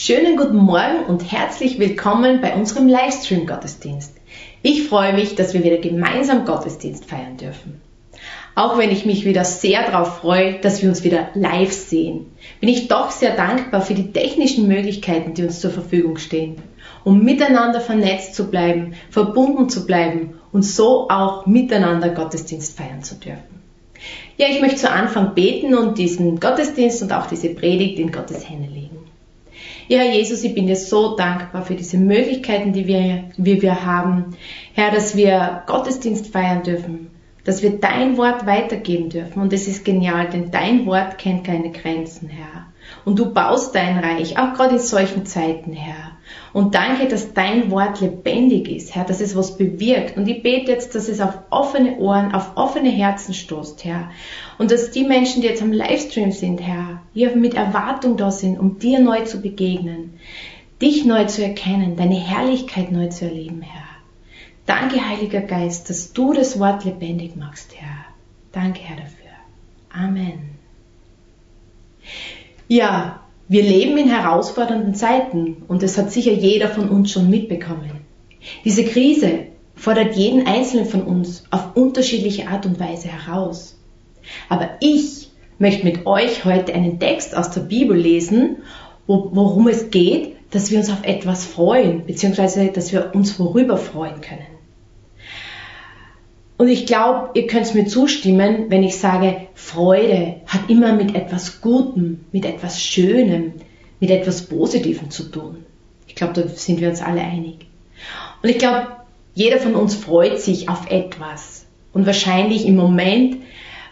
Schönen guten Morgen und herzlich willkommen bei unserem Livestream-Gottesdienst. Ich freue mich, dass wir wieder gemeinsam Gottesdienst feiern dürfen. Auch wenn ich mich wieder sehr darauf freue, dass wir uns wieder live sehen, bin ich doch sehr dankbar für die technischen Möglichkeiten, die uns zur Verfügung stehen, um miteinander vernetzt zu bleiben, verbunden zu bleiben und so auch miteinander Gottesdienst feiern zu dürfen. Ja, ich möchte zu Anfang beten und diesen Gottesdienst und auch diese Predigt in Gottes Hände legen. Ja, Jesus, ich bin dir so dankbar für diese Möglichkeiten, die wir, wie wir haben. Herr, dass wir Gottesdienst feiern dürfen, dass wir dein Wort weitergeben dürfen. Und es ist genial, denn dein Wort kennt keine Grenzen, Herr. Und du baust dein Reich, auch gerade in solchen Zeiten, Herr. Und danke, dass dein Wort lebendig ist, Herr, dass es was bewirkt. Und ich bete jetzt, dass es auf offene Ohren, auf offene Herzen stoßt, Herr. Und dass die Menschen, die jetzt am Livestream sind, Herr, hier mit Erwartung da sind, um dir neu zu begegnen, dich neu zu erkennen, deine Herrlichkeit neu zu erleben, Herr. Danke, Heiliger Geist, dass du das Wort lebendig machst, Herr. Danke, Herr, dafür. Amen. Ja, wir leben in herausfordernden Zeiten und das hat sicher jeder von uns schon mitbekommen. Diese Krise fordert jeden Einzelnen von uns auf unterschiedliche Art und Weise heraus. Aber ich möchte mit euch heute einen Text aus der Bibel lesen, worum es geht, dass wir uns auf etwas freuen, beziehungsweise dass wir uns worüber freuen können. Und ich glaube, ihr könnt mir zustimmen, wenn ich sage, Freude hat immer mit etwas Gutem, mit etwas Schönem, mit etwas Positivem zu tun. Ich glaube, da sind wir uns alle einig. Und ich glaube, jeder von uns freut sich auf etwas. Und wahrscheinlich im Moment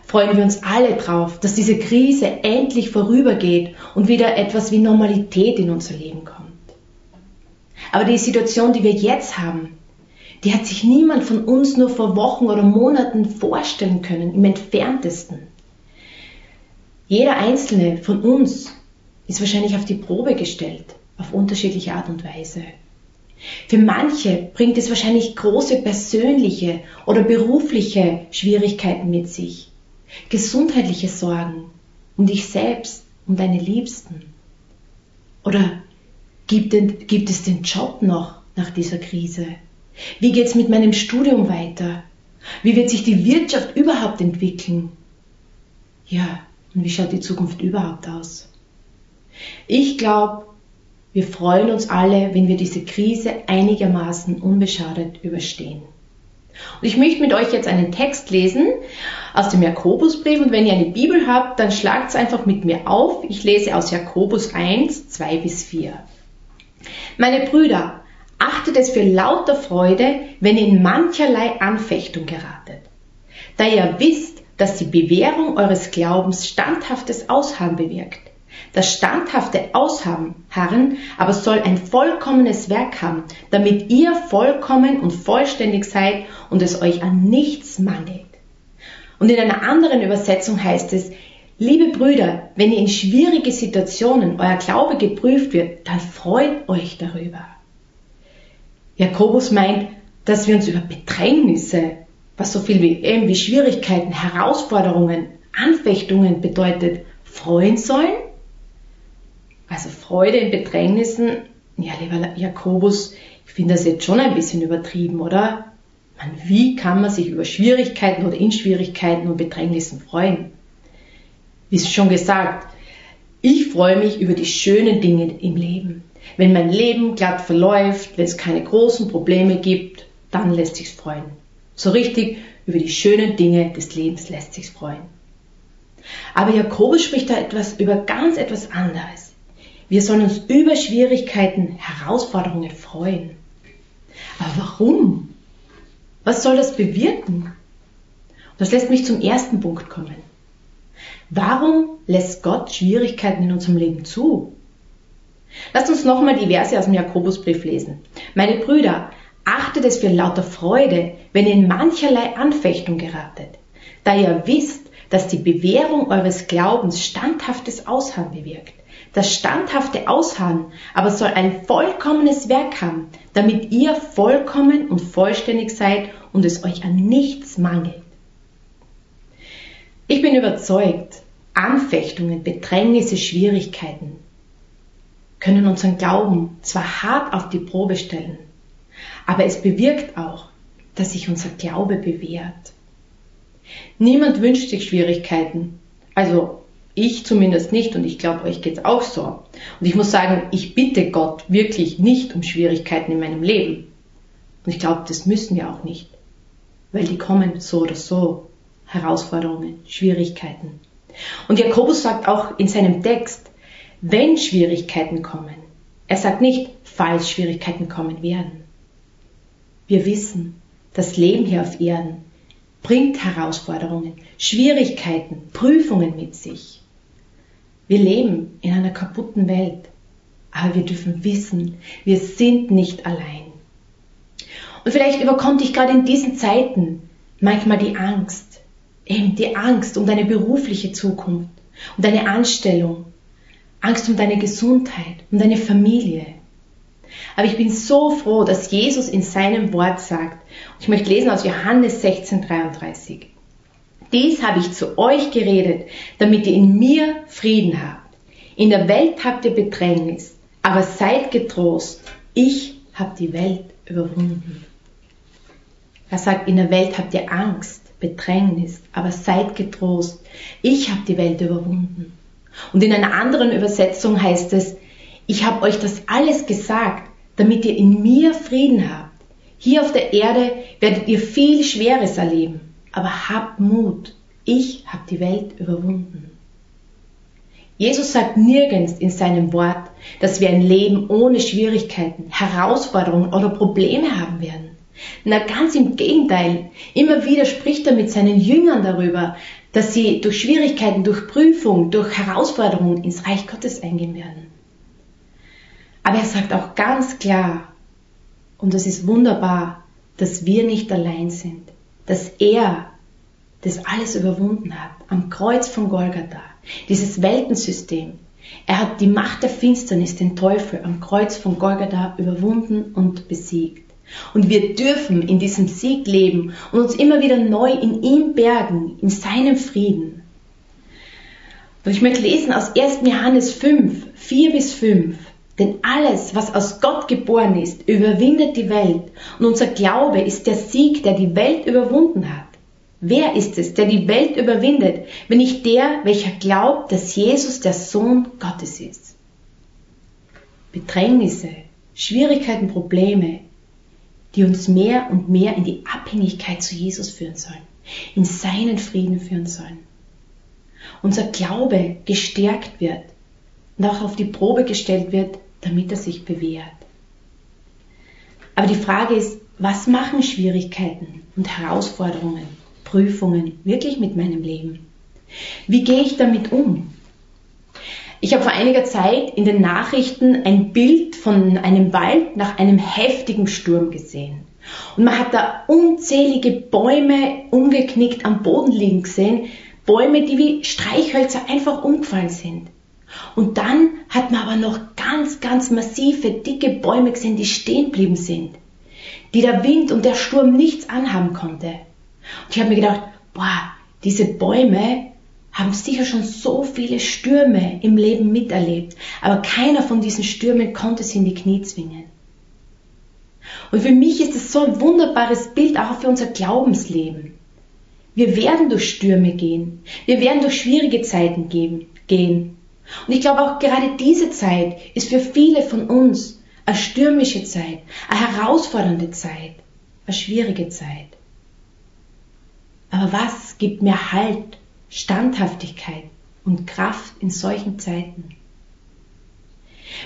freuen wir uns alle drauf, dass diese Krise endlich vorübergeht und wieder etwas wie Normalität in unser Leben kommt. Aber die Situation, die wir jetzt haben, die hat sich niemand von uns nur vor Wochen oder Monaten vorstellen können, im entferntesten. Jeder einzelne von uns ist wahrscheinlich auf die Probe gestellt, auf unterschiedliche Art und Weise. Für manche bringt es wahrscheinlich große persönliche oder berufliche Schwierigkeiten mit sich, gesundheitliche Sorgen um dich selbst, um deine Liebsten. Oder gibt, es den Job noch nach dieser Krise? Wie geht es mit meinem Studium weiter? Wie wird sich die Wirtschaft überhaupt entwickeln? Ja, und wie schaut die Zukunft überhaupt aus? Ich glaube, wir freuen uns alle, wenn wir diese Krise einigermaßen unbeschadet überstehen. Und ich möchte mit euch jetzt einen Text lesen aus dem Jakobusbrief und wenn ihr eine Bibel habt, dann schlagt es einfach mit mir auf. Ich lese aus Jakobus 1, 2 bis 4. Meine Brüder, Achtet es für lauter Freude, wenn ihr in mancherlei Anfechtung geratet. Da ihr wisst, dass die Bewährung eures Glaubens standhaftes Ausharren bewirkt. Das standhafte Ausharren aber soll ein vollkommenes Werk haben, damit ihr vollkommen und vollständig seid und es euch an nichts mangelt. Und in einer anderen Übersetzung heißt es, liebe Brüder, wenn ihr in schwierige Situationen euer Glaube geprüft wird, dann freut euch darüber. Jakobus meint, dass wir uns über Bedrängnisse, was so viel wie, eben wie Schwierigkeiten, Herausforderungen, Anfechtungen bedeutet, freuen sollen. Also Freude in Bedrängnissen, ja, lieber Jakobus, ich finde das jetzt schon ein bisschen übertrieben, oder? Man, wie kann man sich über Schwierigkeiten oder in Schwierigkeiten und Bedrängnissen freuen? Wie schon gesagt, ich freue mich über die schönen Dinge im Leben. Wenn mein Leben glatt verläuft, wenn es keine großen Probleme gibt, dann lässt sich's freuen. So richtig über die schönen Dinge des Lebens lässt sich's freuen. Aber Jakobus spricht da etwas über ganz etwas anderes. Wir sollen uns über Schwierigkeiten, Herausforderungen freuen. Aber warum? Was soll das bewirken? das lässt mich zum ersten Punkt kommen. Warum lässt Gott Schwierigkeiten in unserem Leben zu? Lasst uns nochmal die Verse aus dem Jakobusbrief lesen. Meine Brüder, achtet es für lauter Freude, wenn ihr in mancherlei Anfechtung geratet, da ihr wisst, dass die Bewährung eures Glaubens standhaftes Ausharren bewirkt. Das standhafte Ausharren aber soll ein vollkommenes Werk haben, damit ihr vollkommen und vollständig seid und es euch an nichts mangelt. Ich bin überzeugt, Anfechtungen, Bedrängnisse, Schwierigkeiten, können unseren Glauben zwar hart auf die Probe stellen, aber es bewirkt auch, dass sich unser Glaube bewährt. Niemand wünscht sich Schwierigkeiten. Also ich zumindest nicht und ich glaube, euch geht's auch so. Und ich muss sagen, ich bitte Gott wirklich nicht um Schwierigkeiten in meinem Leben. Und ich glaube, das müssen wir auch nicht, weil die kommen so oder so. Herausforderungen, Schwierigkeiten. Und Jakobus sagt auch in seinem Text, wenn Schwierigkeiten kommen, er sagt nicht, falls Schwierigkeiten kommen werden. Wir wissen, das Leben hier auf Erden bringt Herausforderungen, Schwierigkeiten, Prüfungen mit sich. Wir leben in einer kaputten Welt, aber wir dürfen wissen, wir sind nicht allein. Und vielleicht überkommt dich gerade in diesen Zeiten manchmal die Angst, eben die Angst um deine berufliche Zukunft, um deine Anstellung, Angst um deine Gesundheit, um deine Familie. Aber ich bin so froh, dass Jesus in seinem Wort sagt, ich möchte lesen aus Johannes 16,33. Dies habe ich zu euch geredet, damit ihr in mir Frieden habt. In der Welt habt ihr Bedrängnis, aber seid getrost, ich habe die Welt überwunden. Er sagt, in der Welt habt ihr Angst, Bedrängnis, aber seid getrost, ich habe die Welt überwunden. Und in einer anderen Übersetzung heißt es, ich habe euch das alles gesagt, damit ihr in mir Frieden habt. Hier auf der Erde werdet ihr viel Schweres erleben, aber habt Mut, ich habe die Welt überwunden. Jesus sagt nirgends in seinem Wort, dass wir ein Leben ohne Schwierigkeiten, Herausforderungen oder Probleme haben werden. Na ganz im Gegenteil, immer wieder spricht er mit seinen Jüngern darüber, dass sie durch Schwierigkeiten, durch Prüfung, durch Herausforderungen ins Reich Gottes eingehen werden. Aber er sagt auch ganz klar, und das ist wunderbar, dass wir nicht allein sind, dass er das alles überwunden hat, am Kreuz von Golgatha, dieses Weltensystem. Er hat die Macht der Finsternis, den Teufel, am Kreuz von Golgatha überwunden und besiegt. Und wir dürfen in diesem Sieg leben und uns immer wieder neu in ihm bergen, in seinem Frieden. Und ich möchte lesen aus 1. Johannes 5, 4 bis 5. Denn alles, was aus Gott geboren ist, überwindet die Welt. Und unser Glaube ist der Sieg, der die Welt überwunden hat. Wer ist es, der die Welt überwindet, wenn nicht der, welcher glaubt, dass Jesus der Sohn Gottes ist? Bedrängnisse, Schwierigkeiten, Probleme, die uns mehr und mehr in die Abhängigkeit zu Jesus führen sollen, in seinen Frieden führen sollen. Unser Glaube gestärkt wird und auch auf die Probe gestellt wird, damit er sich bewährt. Aber die Frage ist, was machen Schwierigkeiten und Herausforderungen, Prüfungen wirklich mit meinem Leben? Wie gehe ich damit um? Ich habe vor einiger Zeit in den Nachrichten ein Bild von einem Wald nach einem heftigen Sturm gesehen. Und man hat da unzählige Bäume umgeknickt am Boden liegen gesehen. Bäume, die wie Streichhölzer einfach umgefallen sind. Und dann hat man aber noch ganz, ganz massive, dicke Bäume gesehen, die stehen geblieben sind. Die der Wind und der Sturm nichts anhaben konnte. Und ich habe mir gedacht, boah, diese Bäume, haben sicher schon so viele Stürme im Leben miterlebt, aber keiner von diesen Stürmen konnte sie in die Knie zwingen. Und für mich ist es so ein wunderbares Bild auch für unser Glaubensleben. Wir werden durch Stürme gehen. Wir werden durch schwierige Zeiten gehen. Und ich glaube auch gerade diese Zeit ist für viele von uns eine stürmische Zeit, eine herausfordernde Zeit, eine schwierige Zeit. Aber was gibt mir Halt Standhaftigkeit und Kraft in solchen Zeiten.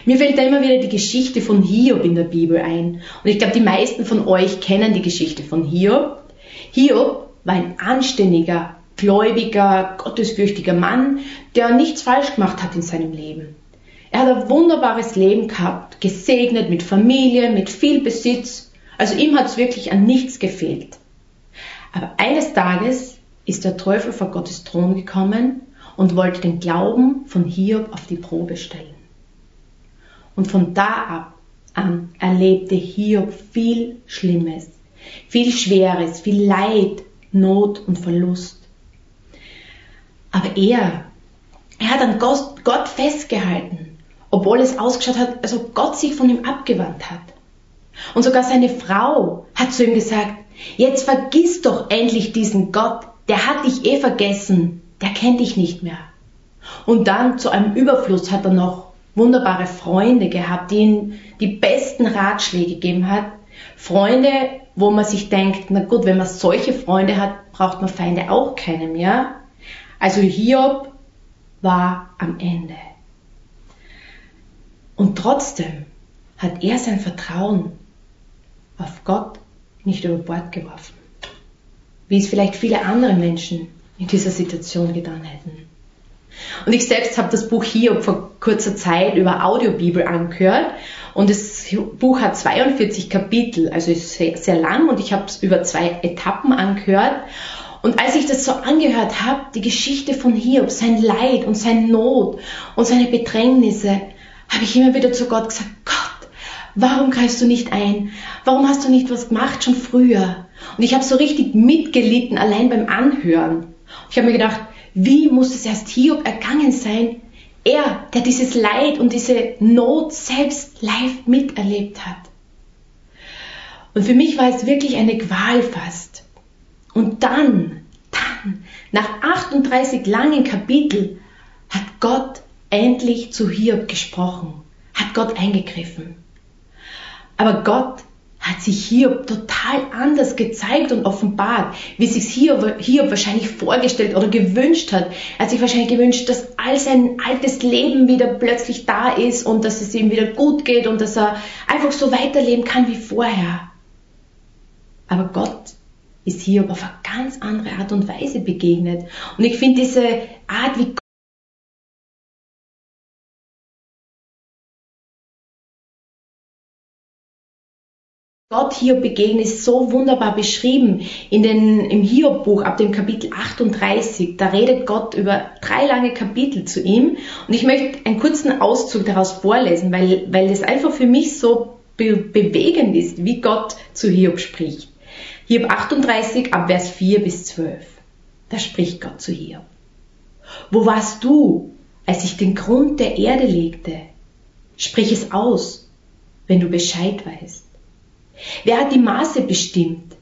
Mir fällt da immer wieder die Geschichte von Hiob in der Bibel ein. Und ich glaube, die meisten von euch kennen die Geschichte von Hiob. Hiob war ein anständiger, gläubiger, gottesfürchtiger Mann, der nichts falsch gemacht hat in seinem Leben. Er hat ein wunderbares Leben gehabt, gesegnet mit Familie, mit viel Besitz. Also ihm hat es wirklich an nichts gefehlt. Aber eines Tages ist der Teufel vor Gottes Thron gekommen und wollte den Glauben von Hiob auf die Probe stellen. Und von da ab an erlebte Hiob viel Schlimmes, viel Schweres, viel Leid, Not und Verlust. Aber er, er hat an Gott festgehalten obwohl es ausgeschaut hat, als ob Gott sich von ihm abgewandt hat. Und sogar seine Frau hat zu ihm gesagt, jetzt vergiss doch endlich diesen Gott, der hat dich eh vergessen, der kennt dich nicht mehr. Und dann zu einem Überfluss hat er noch wunderbare Freunde gehabt, die ihm die besten Ratschläge gegeben hat. Freunde, wo man sich denkt, na gut, wenn man solche Freunde hat, braucht man Feinde auch keine mehr. Also Hiob war am Ende. Und trotzdem hat er sein Vertrauen auf Gott nicht über Bord geworfen, wie es vielleicht viele andere Menschen in dieser Situation getan hätten. Und ich selbst habe das Buch Hiob vor kurzer Zeit über Audiobibel angehört und das Buch hat 42 Kapitel, also ist sehr, sehr lang und ich habe es über zwei Etappen angehört. Und als ich das so angehört habe, die Geschichte von Hiob, sein Leid und seine Not und seine Bedrängnisse, habe ich immer wieder zu Gott gesagt, warum greifst du nicht ein? Warum hast du nicht was gemacht schon früher? Und ich habe so richtig mitgelitten, allein beim Anhören. Ich habe mir gedacht, wie muss es erst Hiob ergangen sein? Er, der dieses Leid und diese Not selbst live miterlebt hat. Und für mich war es wirklich eine Qual fast. Und dann, dann, nach 38 langen Kapiteln, hat Gott endlich zu Hiob gesprochen, hat Gott eingegriffen. Aber Gott hat sich Hiob total anders gezeigt und offenbart, wie sich Hiob, Hiob wahrscheinlich vorgestellt oder gewünscht hat. Er hat sich wahrscheinlich gewünscht, dass all sein altes Leben wieder plötzlich da ist und dass es ihm wieder gut geht und dass er einfach so weiterleben kann wie vorher. Aber Gott ist Hiob auf eine ganz andere Art und Weise begegnet. Und ich finde diese Art, wie Gott Hiob begegnet, ist so wunderbar beschrieben in den, im Hiob-Buch ab dem Kapitel 38. Da redet Gott über drei lange Kapitel zu ihm. Und ich möchte einen kurzen Auszug daraus vorlesen, weil, weil es einfach für mich so be bewegend ist, wie Gott zu Hiob spricht. Hiob 38 ab Vers 4 bis 12. Da spricht Gott zu Hiob. Wo warst du, als ich den Grund der Erde legte? Sprich es aus, wenn du Bescheid weißt. Wer hat die Maße bestimmt?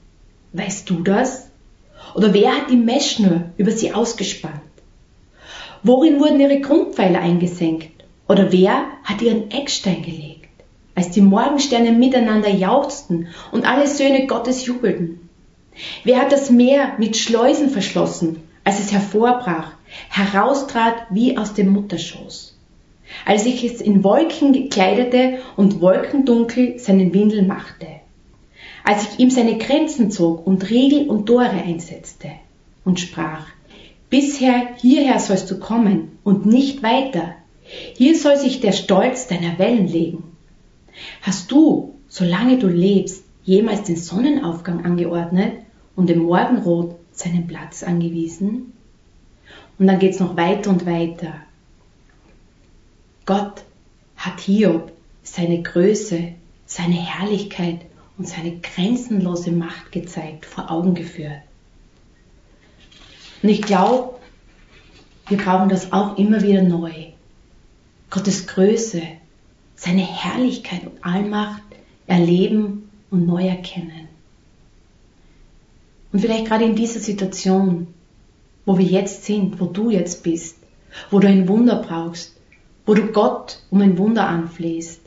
Weißt du das? Oder wer hat die Messschnur über sie ausgespannt? Worin wurden ihre Grundpfeiler eingesenkt? Oder wer hat ihren Eckstein gelegt? Als die Morgensterne miteinander jauchzten und alle Söhne Gottes jubelten. Wer hat das Meer mit Schleusen verschlossen, als es hervorbrach, heraustrat wie aus dem Mutterschoß? Als ich es in Wolken gekleidete und Wolkendunkel seinen Windel machte als ich ihm seine Grenzen zog und Riegel und Tore einsetzte und sprach, bisher hierher sollst du kommen und nicht weiter. Hier soll sich der Stolz deiner Wellen legen. Hast du, solange du lebst, jemals den Sonnenaufgang angeordnet und dem Morgenrot seinen Platz angewiesen? Und dann geht's noch weiter und weiter. Gott hat Hiob seine Größe, seine Herrlichkeit und seine grenzenlose Macht gezeigt, vor Augen geführt. Und ich glaube, wir brauchen das auch immer wieder neu. Gottes Größe, seine Herrlichkeit und Allmacht erleben und neu erkennen. Und vielleicht gerade in dieser Situation, wo wir jetzt sind, wo du jetzt bist, wo du ein Wunder brauchst, wo du Gott um ein Wunder anflehst.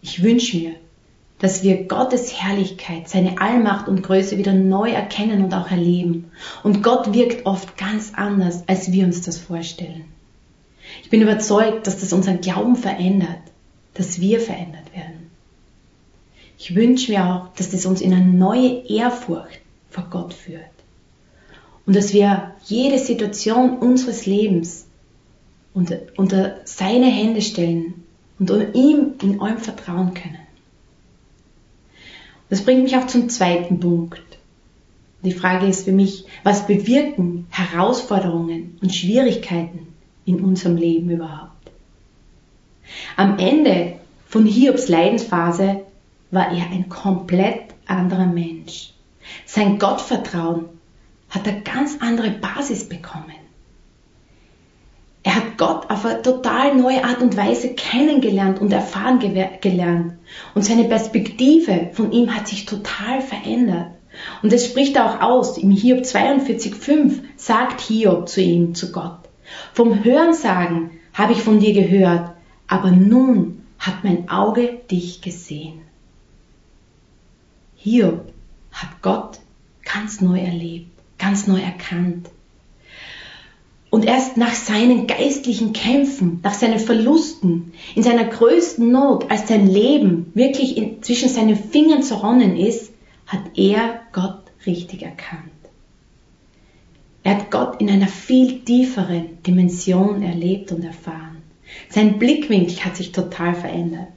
Ich wünsche mir, dass wir Gottes Herrlichkeit, seine Allmacht und Größe wieder neu erkennen und auch erleben. Und Gott wirkt oft ganz anders, als wir uns das vorstellen. Ich bin überzeugt, dass das unseren Glauben verändert, dass wir verändert werden. Ich wünsche mir auch, dass das uns in eine neue Ehrfurcht vor Gott führt. Und dass wir jede Situation unseres Lebens unter, unter seine Hände stellen und ihm in allem vertrauen können. Das bringt mich auch zum zweiten Punkt. Die Frage ist für mich, was bewirken Herausforderungen und Schwierigkeiten in unserem Leben überhaupt? Am Ende von Hiobs Leidensphase war er ein komplett anderer Mensch. Sein Gottvertrauen hat eine ganz andere Basis bekommen. Er hat Gott auf eine total neue Art und Weise kennengelernt und erfahren gelernt. Und seine Perspektive von ihm hat sich total verändert. Und es spricht auch aus, im Hiob 42,5 sagt Hiob zu ihm, zu Gott, vom Hörensagen habe ich von dir gehört, aber nun hat mein Auge dich gesehen. Hiob hat Gott ganz neu erlebt, ganz neu erkannt. Und erst nach seinen geistlichen Kämpfen, nach seinen Verlusten, in seiner größten Not, als sein Leben wirklich in, zwischen seinen Fingern zerronnen ist, hat er Gott richtig erkannt. Er hat Gott in einer viel tieferen Dimension erlebt und erfahren. Sein Blickwinkel hat sich total verändert.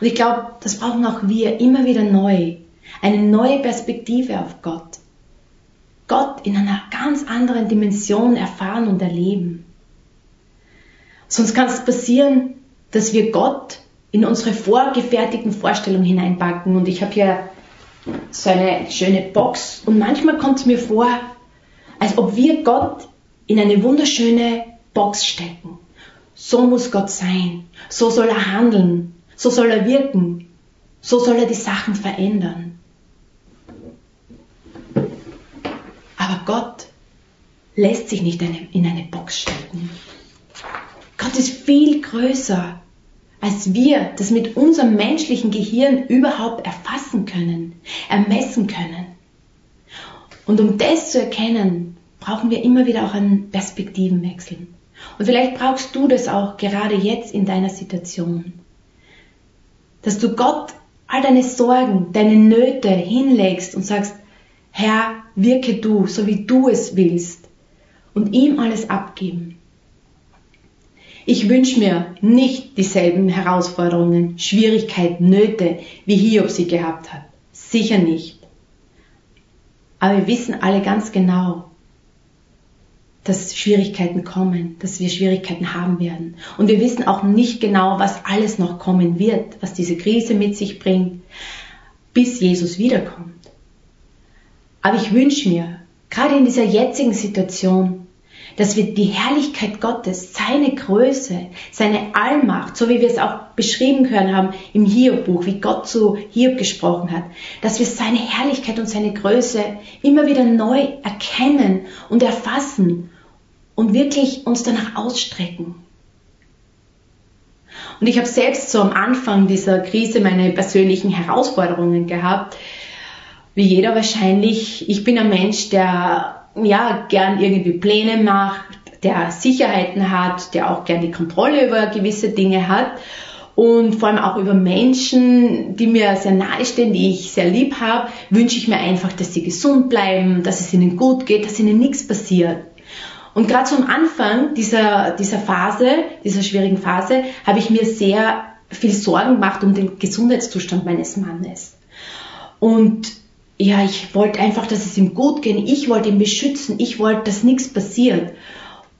Und ich glaube, das brauchen auch wir immer wieder neu. Eine neue Perspektive auf Gott. Gott in einer ganz anderen Dimension erfahren und erleben. Sonst kann es passieren, dass wir Gott in unsere vorgefertigten Vorstellungen hineinpacken. Und ich habe hier so eine schöne Box und manchmal kommt es mir vor, als ob wir Gott in eine wunderschöne Box stecken. So muss Gott sein, so soll er handeln, so soll er wirken, so soll er die Sachen verändern. Aber Gott lässt sich nicht in eine Box stecken. Gott ist viel größer, als wir das mit unserem menschlichen Gehirn überhaupt erfassen können, ermessen können. Und um das zu erkennen, brauchen wir immer wieder auch einen Perspektivenwechsel. Und vielleicht brauchst du das auch gerade jetzt in deiner Situation. Dass du Gott all deine Sorgen, deine Nöte hinlegst und sagst, Herr, wirke du, so wie du es willst. Und ihm alles abgeben. Ich wünsche mir nicht dieselben Herausforderungen, Schwierigkeiten, Nöte, wie Hiob sie gehabt hat. Sicher nicht. Aber wir wissen alle ganz genau, dass Schwierigkeiten kommen, dass wir Schwierigkeiten haben werden. Und wir wissen auch nicht genau, was alles noch kommen wird, was diese Krise mit sich bringt, bis Jesus wiederkommt. Aber ich wünsche mir, gerade in dieser jetzigen Situation, dass wir die Herrlichkeit Gottes, seine Größe, seine Allmacht, so wie wir es auch beschrieben hören haben im Hiob-Buch, wie Gott zu Hiob gesprochen hat, dass wir seine Herrlichkeit und seine Größe immer wieder neu erkennen und erfassen und wirklich uns danach ausstrecken. Und ich habe selbst so am Anfang dieser Krise meine persönlichen Herausforderungen gehabt, wie jeder wahrscheinlich. Ich bin ein Mensch, der ja, gern irgendwie Pläne macht, der Sicherheiten hat, der auch gern die Kontrolle über gewisse Dinge hat und vor allem auch über Menschen, die mir sehr nahe stehen, die ich sehr lieb habe, wünsche ich mir einfach, dass sie gesund bleiben, dass es ihnen gut geht, dass ihnen nichts passiert. Und gerade zum Anfang dieser, dieser Phase, dieser schwierigen Phase, habe ich mir sehr viel Sorgen gemacht um den Gesundheitszustand meines Mannes. Und ja, ich wollte einfach, dass es ihm gut geht. Ich wollte ihn beschützen. Ich wollte, dass nichts passiert.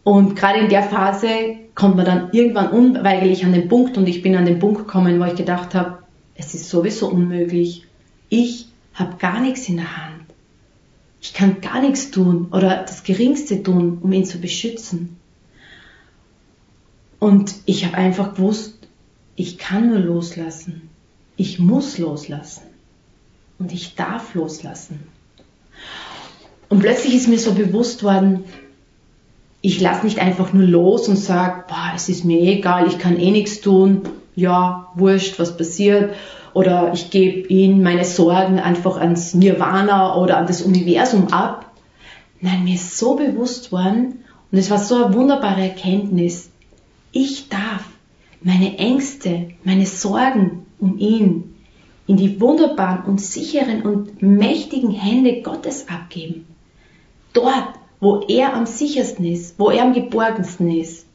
Und gerade in der Phase kommt man dann irgendwann unweigerlich an den Punkt und ich bin an den Punkt gekommen, wo ich gedacht habe, es ist sowieso unmöglich. Ich habe gar nichts in der Hand. Ich kann gar nichts tun oder das Geringste tun, um ihn zu beschützen. Und ich habe einfach gewusst, ich kann nur loslassen. Ich muss loslassen und ich darf loslassen. Und plötzlich ist mir so bewusst worden, ich lasse nicht einfach nur los und sage, es ist mir egal, ich kann eh nichts tun, ja, wurscht, was passiert. Oder ich gebe ihn meine Sorgen einfach ans Nirvana oder an das Universum ab. Nein, mir ist so bewusst worden und es war so eine wunderbare Erkenntnis. Ich darf meine Ängste, meine Sorgen um ihn in die wunderbaren und sicheren und mächtigen Hände Gottes abgeben. Dort, wo er am sichersten ist, wo er am geborgensten ist.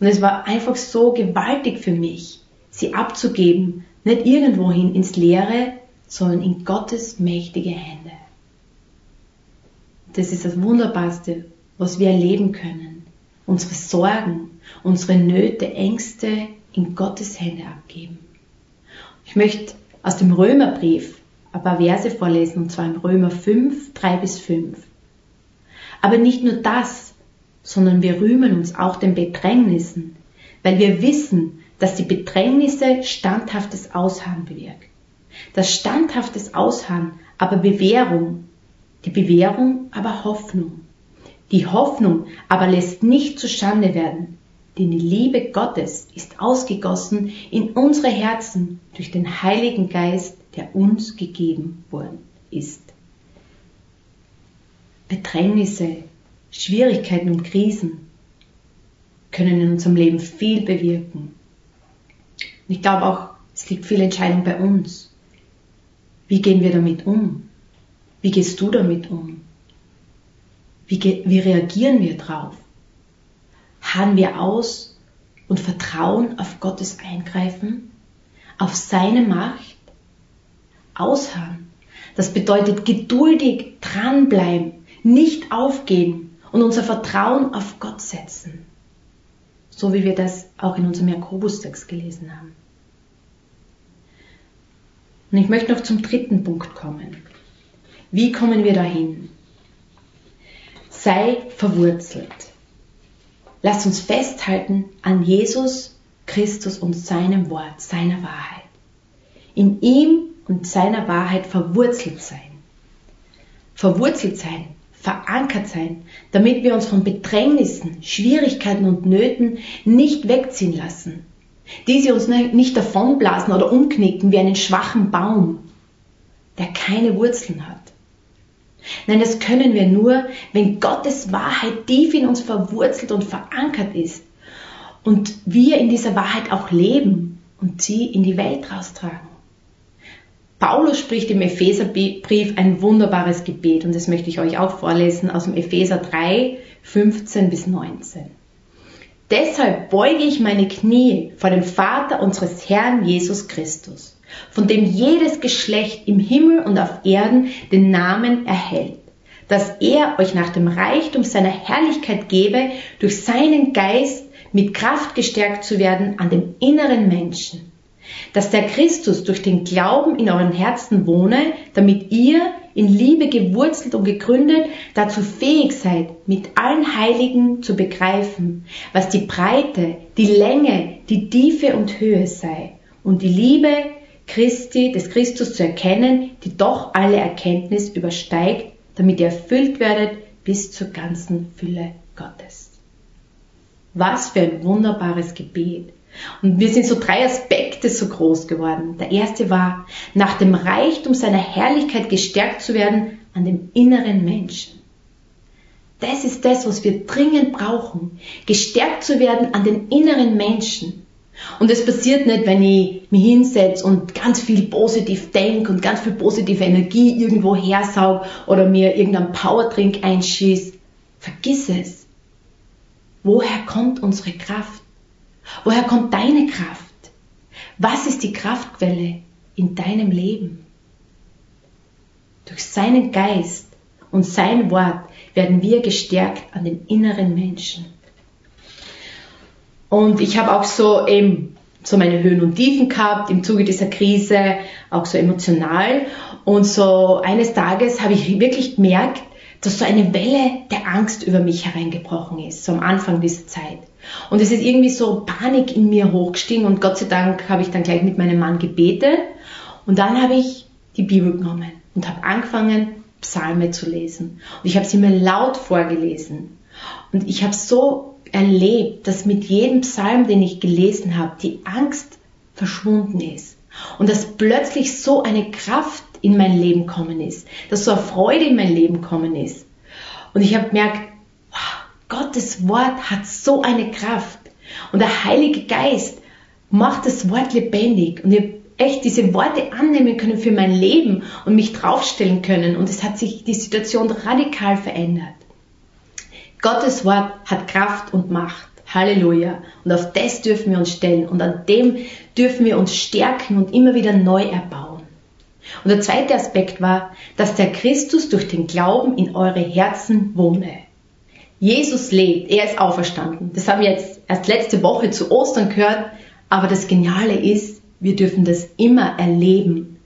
Und es war einfach so gewaltig für mich, sie abzugeben, nicht irgendwohin ins Leere, sondern in Gottes mächtige Hände. Das ist das Wunderbarste, was wir erleben können. Unsere Sorgen, unsere Nöte, Ängste in Gottes Hände abgeben. Ich möchte aus dem Römerbrief ein paar Verse vorlesen, und zwar im Römer 5, 3 bis 5. Aber nicht nur das, sondern wir rühmen uns auch den Bedrängnissen, weil wir wissen, dass die Bedrängnisse standhaftes Ausharren bewirkt. Das standhaftes Ausharren aber Bewährung, die Bewährung aber Hoffnung. Die Hoffnung aber lässt nicht zustande werden, denn die Liebe Gottes ist ausgegossen in unsere Herzen durch den Heiligen Geist, der uns gegeben worden ist. Bedrängnisse, Schwierigkeiten und Krisen können in unserem Leben viel bewirken. Und ich glaube auch, es liegt viel Entscheidung bei uns. Wie gehen wir damit um? Wie gehst du damit um? Wie, wie reagieren wir drauf? Harren wir aus und vertrauen auf Gottes Eingreifen, auf seine Macht? Ausharren. Das bedeutet geduldig dranbleiben, nicht aufgeben und unser Vertrauen auf Gott setzen. So wie wir das auch in unserem Jakobus-Text gelesen haben. Und ich möchte noch zum dritten Punkt kommen. Wie kommen wir dahin? Sei verwurzelt. Lasst uns festhalten an Jesus Christus und seinem Wort, seiner Wahrheit. In ihm und seiner Wahrheit verwurzelt sein. Verwurzelt sein, verankert sein, damit wir uns von Bedrängnissen, Schwierigkeiten und Nöten nicht wegziehen lassen, die sie uns nicht davonblasen oder umknicken wie einen schwachen Baum, der keine Wurzeln hat. Nein, das können wir nur, wenn Gottes Wahrheit tief in uns verwurzelt und verankert ist und wir in dieser Wahrheit auch leben und sie in die Welt raustragen. Paulus spricht im Epheserbrief ein wunderbares Gebet und das möchte ich euch auch vorlesen aus dem Epheser 3, 15 bis 19. Deshalb beuge ich meine Knie vor dem Vater unseres Herrn Jesus Christus von dem jedes Geschlecht im Himmel und auf Erden den Namen erhält, dass er euch nach dem Reichtum seiner Herrlichkeit gebe, durch seinen Geist mit Kraft gestärkt zu werden an dem inneren Menschen, dass der Christus durch den Glauben in euren Herzen wohne, damit ihr in Liebe gewurzelt und gegründet dazu fähig seid, mit allen Heiligen zu begreifen, was die Breite, die Länge, die Tiefe und Höhe sei und die Liebe Christi, des Christus zu erkennen, die doch alle Erkenntnis übersteigt, damit ihr erfüllt werdet bis zur ganzen Fülle Gottes. Was für ein wunderbares Gebet. Und mir sind so drei Aspekte so groß geworden. Der erste war, nach dem Reichtum seiner Herrlichkeit gestärkt zu werden an dem inneren Menschen. Das ist das, was wir dringend brauchen. Gestärkt zu werden an den inneren Menschen. Und es passiert nicht, wenn ich mich hinsetze und ganz viel positiv denke und ganz viel positive Energie irgendwo hersaug oder mir irgendeinen Powerdrink einschieße. Vergiss es. Woher kommt unsere Kraft? Woher kommt deine Kraft? Was ist die Kraftquelle in deinem Leben? Durch seinen Geist und sein Wort werden wir gestärkt an den inneren Menschen. Und ich habe auch so eben so meine Höhen und Tiefen gehabt im Zuge dieser Krise, auch so emotional. Und so eines Tages habe ich wirklich gemerkt, dass so eine Welle der Angst über mich hereingebrochen ist, so am Anfang dieser Zeit. Und es ist irgendwie so Panik in mir hochgestiegen und Gott sei Dank habe ich dann gleich mit meinem Mann gebetet und dann habe ich die Bibel genommen und habe angefangen, Psalme zu lesen. Und ich habe sie mir laut vorgelesen. Und ich habe so erlebt, dass mit jedem Psalm, den ich gelesen habe, die Angst verschwunden ist. Und dass plötzlich so eine Kraft in mein Leben kommen ist, dass so eine Freude in mein Leben kommen ist. Und ich habe gemerkt, wow, Gottes Wort hat so eine Kraft. Und der Heilige Geist macht das Wort lebendig. Und ich habe echt diese Worte annehmen können für mein Leben und mich draufstellen können. Und es hat sich die Situation radikal verändert. Gottes Wort hat Kraft und Macht. Halleluja. Und auf das dürfen wir uns stellen und an dem dürfen wir uns stärken und immer wieder neu erbauen. Und der zweite Aspekt war, dass der Christus durch den Glauben in eure Herzen wohne. Jesus lebt, er ist auferstanden. Das haben wir jetzt erst letzte Woche zu Ostern gehört, aber das Geniale ist, wir dürfen das immer erleben.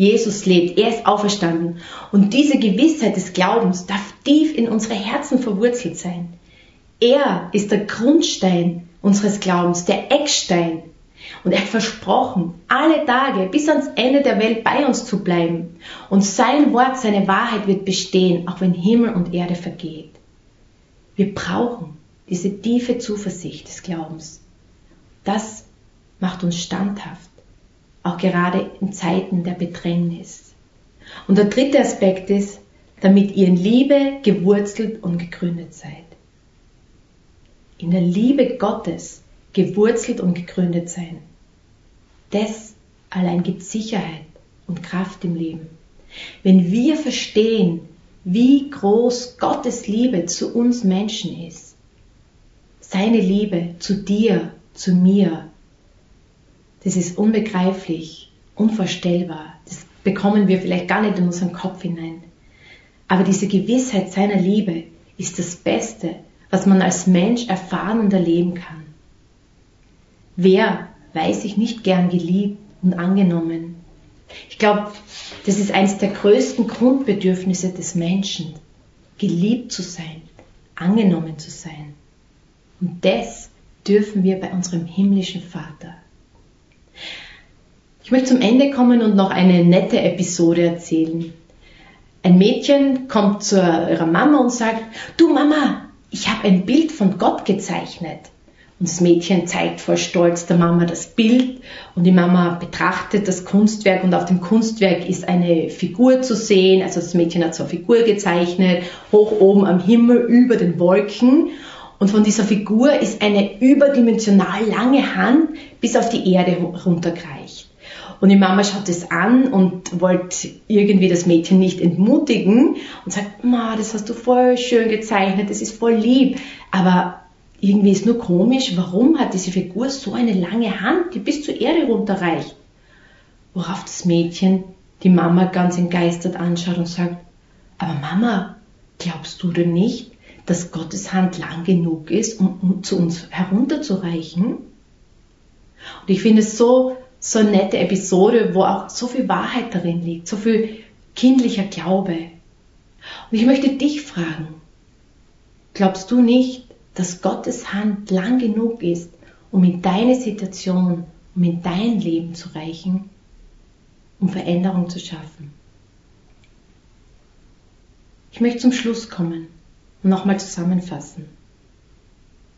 Jesus lebt, er ist auferstanden. Und diese Gewissheit des Glaubens darf tief in unsere Herzen verwurzelt sein. Er ist der Grundstein unseres Glaubens, der Eckstein. Und er hat versprochen, alle Tage bis ans Ende der Welt bei uns zu bleiben. Und sein Wort, seine Wahrheit wird bestehen, auch wenn Himmel und Erde vergeht. Wir brauchen diese tiefe Zuversicht des Glaubens. Das macht uns standhaft, auch gerade in Zeiten der Bedrängnis. Und der dritte Aspekt ist, damit ihr in Liebe gewurzelt und gegründet seid. In der Liebe Gottes gewurzelt und gegründet sein. Das allein gibt Sicherheit und Kraft im Leben. Wenn wir verstehen, wie groß Gottes Liebe zu uns Menschen ist, seine Liebe zu dir, zu mir, das ist unbegreiflich, unvorstellbar. Das bekommen wir vielleicht gar nicht in unseren Kopf hinein. Aber diese Gewissheit seiner Liebe ist das Beste, was man als Mensch erfahren und erleben kann. Wer weiß sich nicht gern geliebt und angenommen? Ich glaube, das ist eines der größten Grundbedürfnisse des Menschen, geliebt zu sein, angenommen zu sein. Und das dürfen wir bei unserem himmlischen Vater. Ich möchte zum Ende kommen und noch eine nette Episode erzählen. Ein Mädchen kommt zu ihrer Mama und sagt, du Mama, ich habe ein Bild von Gott gezeichnet. Und das Mädchen zeigt voll Stolz der Mama das Bild und die Mama betrachtet das Kunstwerk und auf dem Kunstwerk ist eine Figur zu sehen. Also das Mädchen hat so eine Figur gezeichnet, hoch oben am Himmel über den Wolken. Und von dieser Figur ist eine überdimensional lange Hand bis auf die Erde runtergereicht. Und die Mama schaut es an und wollte irgendwie das Mädchen nicht entmutigen und sagt, Ma, das hast du voll schön gezeichnet, das ist voll lieb. Aber irgendwie ist nur komisch, warum hat diese Figur so eine lange Hand, die bis zur Erde runterreicht? Worauf das Mädchen die Mama ganz entgeistert anschaut und sagt, aber Mama, glaubst du denn nicht, dass Gottes Hand lang genug ist, um, um zu uns herunterzureichen? Und ich finde es so so eine nette Episode, wo auch so viel Wahrheit darin liegt, so viel kindlicher Glaube. Und ich möchte dich fragen, glaubst du nicht, dass Gottes Hand lang genug ist, um in deine Situation, um in dein Leben zu reichen, um Veränderung zu schaffen? Ich möchte zum Schluss kommen und nochmal zusammenfassen.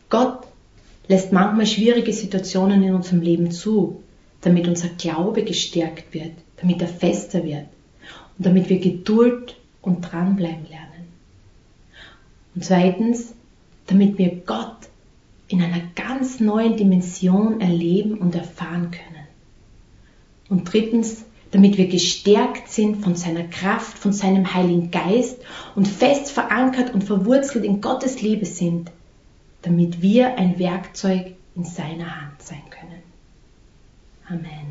Gott lässt manchmal schwierige Situationen in unserem Leben zu, damit unser Glaube gestärkt wird, damit er fester wird und damit wir Geduld und dranbleiben lernen. Und zweitens, damit wir Gott in einer ganz neuen Dimension erleben und erfahren können. Und drittens, damit wir gestärkt sind von seiner Kraft, von seinem Heiligen Geist und fest verankert und verwurzelt in Gottes Liebe sind, damit wir ein Werkzeug in seiner Hand sein können. Amen.